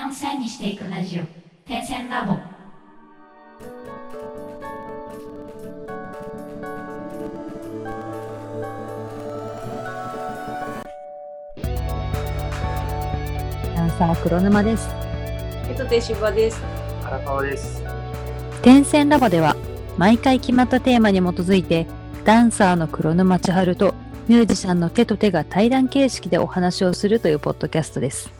間を線にしていくラジオ点線ラボダンサー黒沼です。えっと、で、芝です。荒川です。点線ラボでは毎回決まったテーマに基づいてダンサーの黒沼千春とミュージシャンの手と手が対談形式でお話をするというポッドキャストです。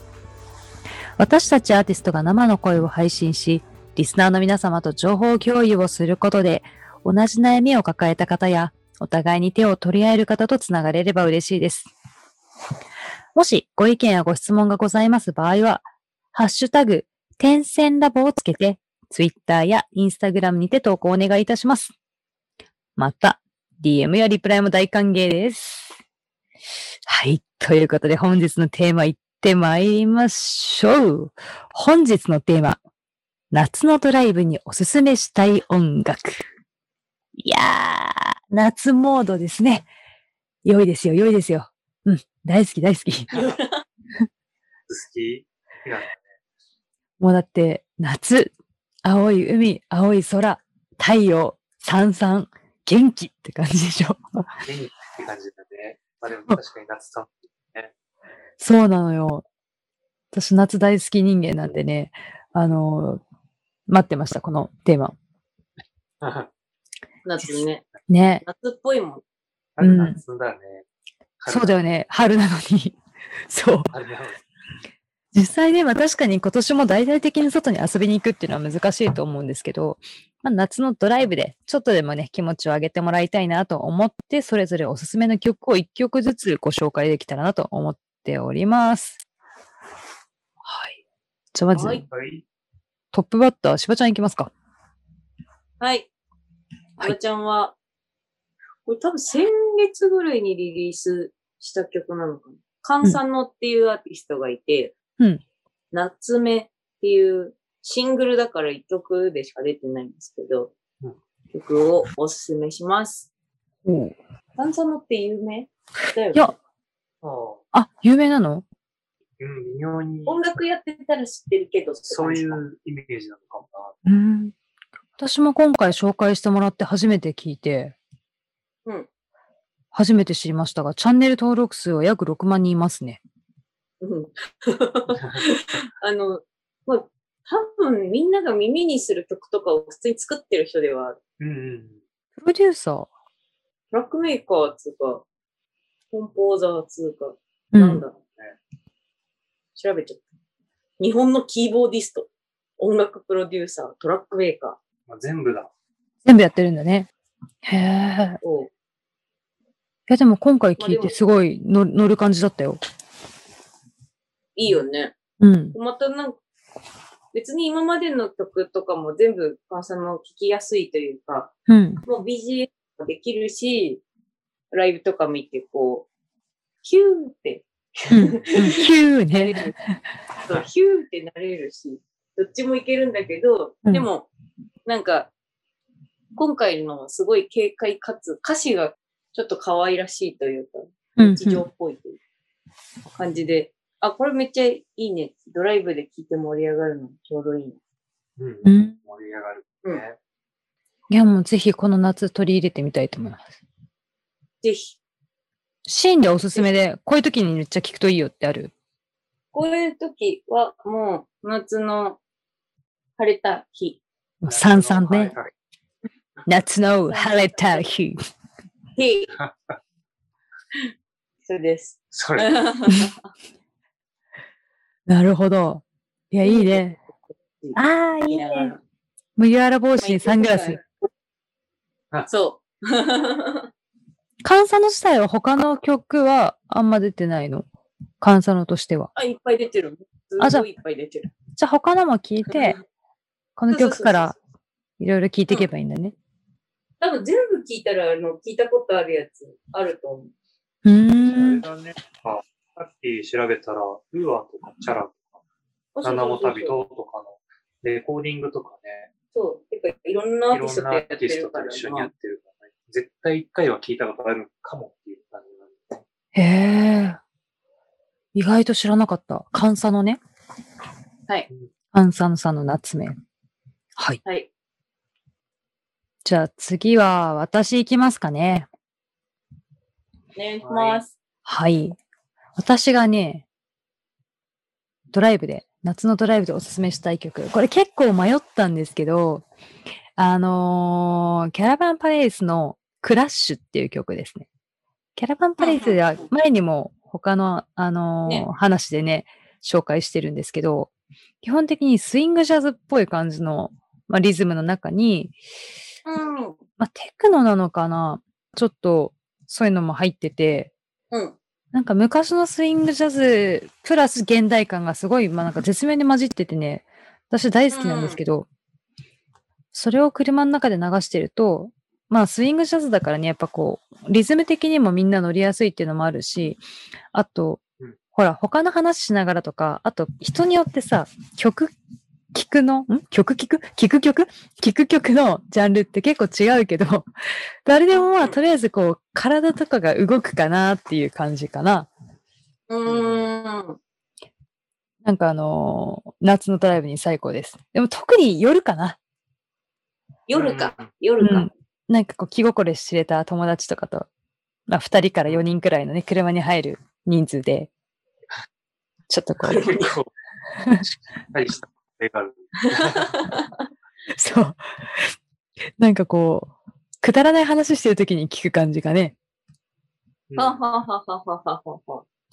私たちアーティストが生の声を配信し、リスナーの皆様と情報共有をすることで、同じ悩みを抱えた方や、お互いに手を取り合える方とつながれれば嬉しいです。もしご意見やご質問がございます場合は、ハッシュタグ、点線ラボをつけて、ツイッターやインスタグラムにて投稿をお願いいたします。また、DM やリプライも大歓迎です。はい。ということで本日のテーマってまいりましょう。本日のテーマ。夏のドライブにおすすめしたい音楽。いやー、夏モードですね。良いですよ、良いですよ。うん、大好き、大好き。好きもうだって、夏、青い海、青い空、太陽、さんさん、元気って感じでしょ。元気って感じだね。まあでも確かに夏寒い。そうなのよ。私、夏大好き人間なんでね、あのー待ってました、このテーマ。夏ね。ね。夏っぽいもん。春夏だね。そうだよね。春なのに。そう。実際ね、まあ確かに今年も大々的に外に遊びに行くっていうのは難しいと思うんですけど、まあ、夏のドライブでちょっとでもね、気持ちを上げてもらいたいなと思って、それぞれおすすめの曲を一曲ずつご紹介できたらなと思っております。はい。じゃあまず、はいはい。トップバッター、しばちゃんいきますか。はい。はいおばちゃんは、これ多分先月ぐらいにリリースした曲なのかな。カンサノっていうアーティストがいて、うん夏目っていうシングルだから一曲でしか出てないんですけど、うん曲をおすすめします。おいカンサノって有名？だよね。や、ああ、あ、有名なの？うん、微妙に、音楽やってたら知ってるけど、そういうイメージなのかもうん。私も今回紹介してもらって初めて聞いて、うん初めて知りましたが、チャンネル登録数は約6万人いますね。うんな。あの、まあ、多分みんなが耳にする曲とかを普通に作ってる人ではある。うんうん。プロデューサー？トラックメーカーつうか、コンポーザーつうか、うん。なんだろうね。調べちゃった。日本のキーボーディスト、音楽プロデューサー、トラックメーカまあ、全部だ。全部やってるんだね。へえ。いや、でも今回聞いてすごい乗乗る感じだったよ。いいよね。うん。またなんか、別に今までの曲とかも全部、カンさんの聴きやすいというか、うん。もう BGM もできるし、ライブとか見てこう、ヒューって、うん。うんキューね。そうヒューってなれるし、どっちもいけるんだけど、うんでも、なんか、今回のすごい軽快かつ歌詞がちょっと可愛らしいというか、うん。日常っぽいという感じで、あ、これめっちゃいいね。ドライブで聴いて盛り上がるのちょうどいいね。うん。うん。盛り上がるうんね。いや、もうぜひこの夏取り入れてみたいと思います。ぜひ、シーンでおすすめで、こういう時にめっちゃ聞くといいよってある？こういう時はもう夏の晴れた日。さんさんね。夏の晴れた日。日。そうです。それ、なるほど。いや、いいね。ああ、いいね。麦わら帽子にサングラス。。そう。カンサノ自体は他の曲はあんま出てないの？カンサノとしては。あ、いっぱい出てる。あじゃあいいっぱい出てる。じゃあ他のも聞いて、この曲からいろいろ聞いていけばいいんだね。多分全部聞いたら、あの、聞いたことあるやつあると思う。うん。れだね。あさっき調べたら、ウーアとかチャラとか、七尾旅人とかのレコーディングとかね、そう。てか、いろんなアーいろティストんなアーティストと一緒にやってるからね、絶対一回は聞いたことあるかもっていう感じなんで。へえ。意外と知らなかった。カンサノね。はい。アンサノさんの夏目。はい。はい。じゃあ次は私行きますかね。お願いします。はい。私がね、ドライブで、夏のドライブでおすすめしたい曲。これ結構迷ったんですけど、あのーキャラバンパレイスのクラッシュっていう曲ですね。キャラバンパレイスは前にも他の、あのーね話でね、紹介してるんですけど、基本的にスイングジャズっぽい感じの、まあ、リズムの中に、うん。まあ、テクノなのかな？ちょっとそういうのも入ってて、うん。なんか昔のスイングジャズプラス現代感がすごい、まあなんか絶妙に混じっててね、私大好きなんですけど、それを車の中で流してると、まあスイングジャズだからね、やっぱこう、リズム的にもみんな乗りやすいっていうのもあるし、あと、うんほら、他の話しながらとか、あと人によってさ、曲聴くの、ん？曲聴く？聴く曲？聴く曲のジャンルって結構違うけど、誰でもまあとりあえずこう、体とかが動くかなっていう感じかな。うーん。なんかあのー夏のドライブに最高です。でも特に夜かな。夜か。うん夜か。うん。なんかこう気心知れた友達とかと、まあ2人から4人くらいのね、車に入る人数で、ちょっとこう。結構、しっかりした。そう。なんかこう、くだらない話してるときに聞く感じがね。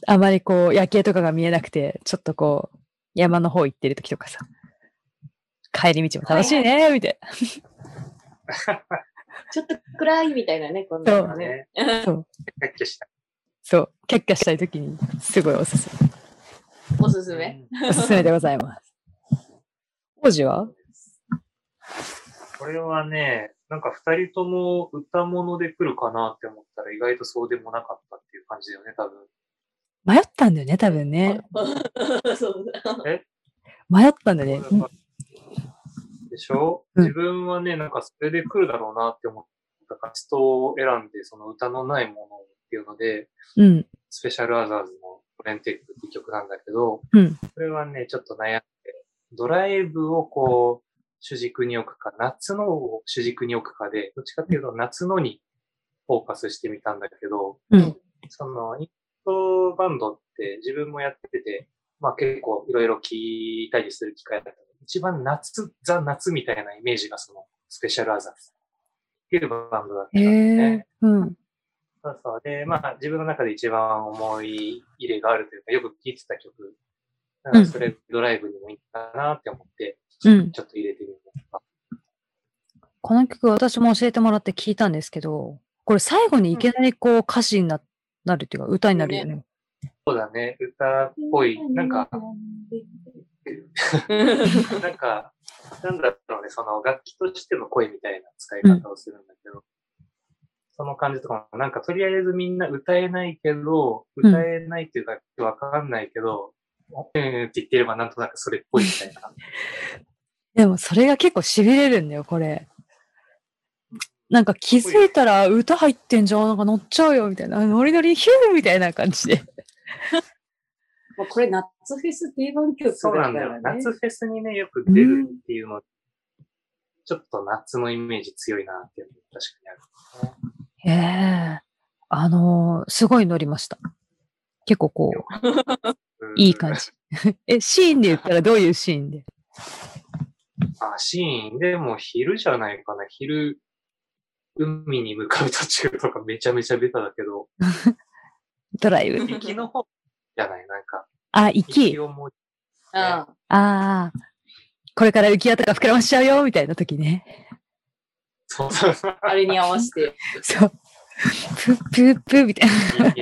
あまりこう、夜景とかが見えなくて、ちょっとこう、山の方行ってるときとかさ、帰り道も楽しいね、みたいな。ちょっと暗いみたいなね、こんなのね。な。そう。キャッキャした。そう。キャッキャしたい時に、すごいおすすめ。おすすめ？おすすめでございます。王子は？これはね、なんか二人とも歌物で来るかなって思ったら意外とそうでもなかったっていう感じだよね、多分。迷ったんだよね、多分ね。そうだ。迷ったんだよね。でしょ、うん自分はね、なんかそれで来るだろうなって思ったから、ストを選んで、その歌のないものっていうので、うん。スペシャルアザーズのトレンテックっていう曲なんだけど、うん。これはね、ちょっと悩んで、ドライブをこう、主軸に置くか、夏のを主軸に置くかで、どっちかっていうと夏のにフォーカスしてみたんだけど、うん。その、イントバンドって自分もやってて、まあ結構いろいろ聞いたりする機会だった一番夏、ザ・夏みたいなイメージがそのスペシャルアザっていうバンドだったんへだよえね。。うん。そうそう。で、まあ自分の中で一番思い入れがあるというか、よく聴いてた曲。それドライブにもいいかなって思って、うん。ちょっと入れてみた。この曲私も教えてもらって聞いたんですけど、これ最後にいきなりこう歌詞にななるっていうか歌になるよね。そうだね。歌っぽい。なんか、なんか、なんだろうね、その楽器としての声みたいな使い方をするんだけど、その感じとかも、なんかとりあえずみんな歌えないけど、うん歌えないっていう楽器わかんないけど、うんって言ってればなんとなくそれっぽいみたいな。でもそれが結構痺れるんだよ、これ。なんか気づいたら歌入ってんじゃん、なんか乗っちゃうよ、みたいな。ノリノリヒューみたいな感じで。もうこれ夏フェス定番曲そうなんだよ。夏フェスにね、よく出るっていうの、ちょっと夏のイメージ強いなっていうのも確かにある、ね。へえ。あのーすごい乗りました。結構こう、うんいい感じ。え、シーンで言ったらどういうシーンで？あ、シーン、でも昼じゃないかな。昼、海に向かう途中とかめちゃめちゃベタだけど、ドライブ。行きの方じゃない？なんか、あ、行き。をもう、うん。ああ。これから浮き輪とか膨らましちゃうよ、みたいな時ね。そうそうそう。あれに合わせて。そう。プップップッみたいな。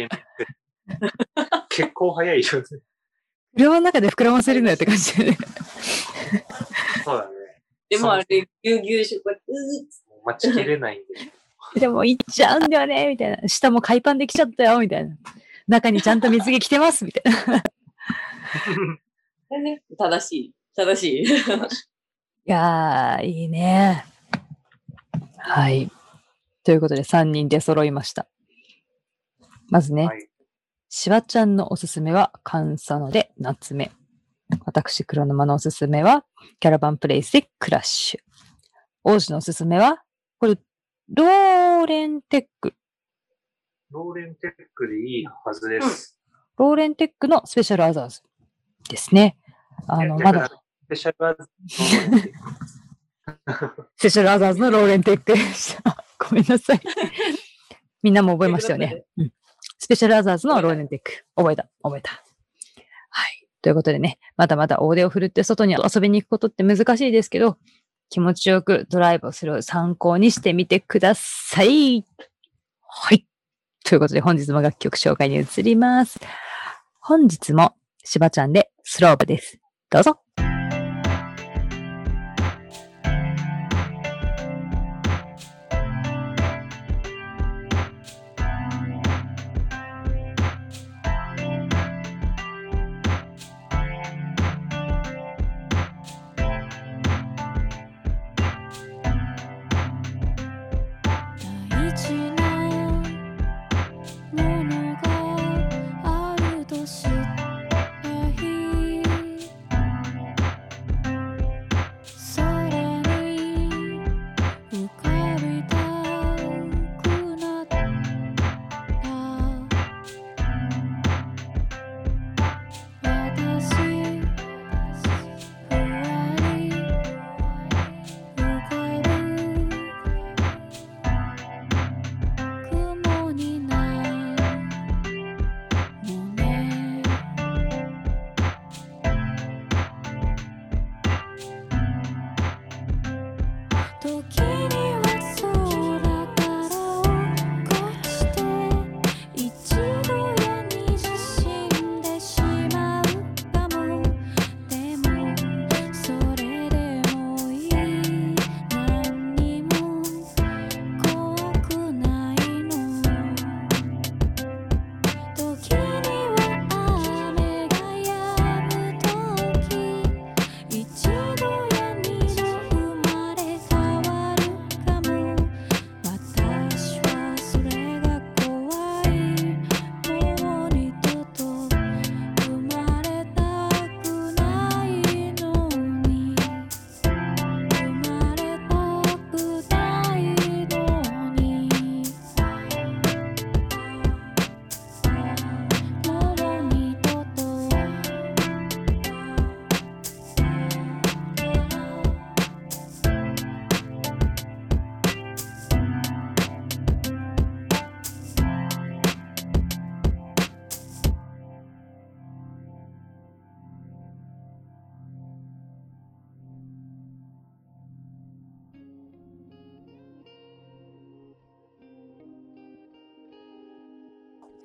結構早いよね。車の中で膨らませるのよって感じでね。そうだね。でもあれ、ぎゅうぎゅうし、こうやって、うー待ちきれないんで。でも行っちゃうんだよね、みたいな。下も海パンできちゃったよ、みたいな。中にちゃんと水着着てます、みたいな。いこれね、正しい。正しい。やー、いいね。はい。ということで、3人で揃いました。まずね、はい。しばちゃんのおすすめは、カンサノで夏目。私、黒沼のおすすめは、キャラバンパレスでクラッシュ。王子のおすすめは、これ、ローレンテック。ローレンテックでいいはずです。ローレンテックのスペシャルアザーズですね。あの、まだ、スペシャルアザーズのスペシャルアザーズのローレンテックでした。ごめんなさい。みんなも覚えましたよね。うん。スペシャルアザーズのローレンテック。覚えた、覚えた。はい。ということでね、まだまだ大手を振るって外に遊びに行くことって難しいですけど、気持ちよくドライブをする参考にしてみてください。はい。ということで本日も楽曲紹介に移ります。本日もしばちゃんでスロープです。どうぞ。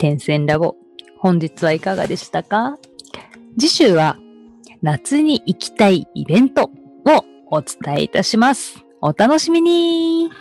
点線ラボ。本日はいかがでしたか？次週は夏に行きたいイベントをお伝えいたします。お楽しみに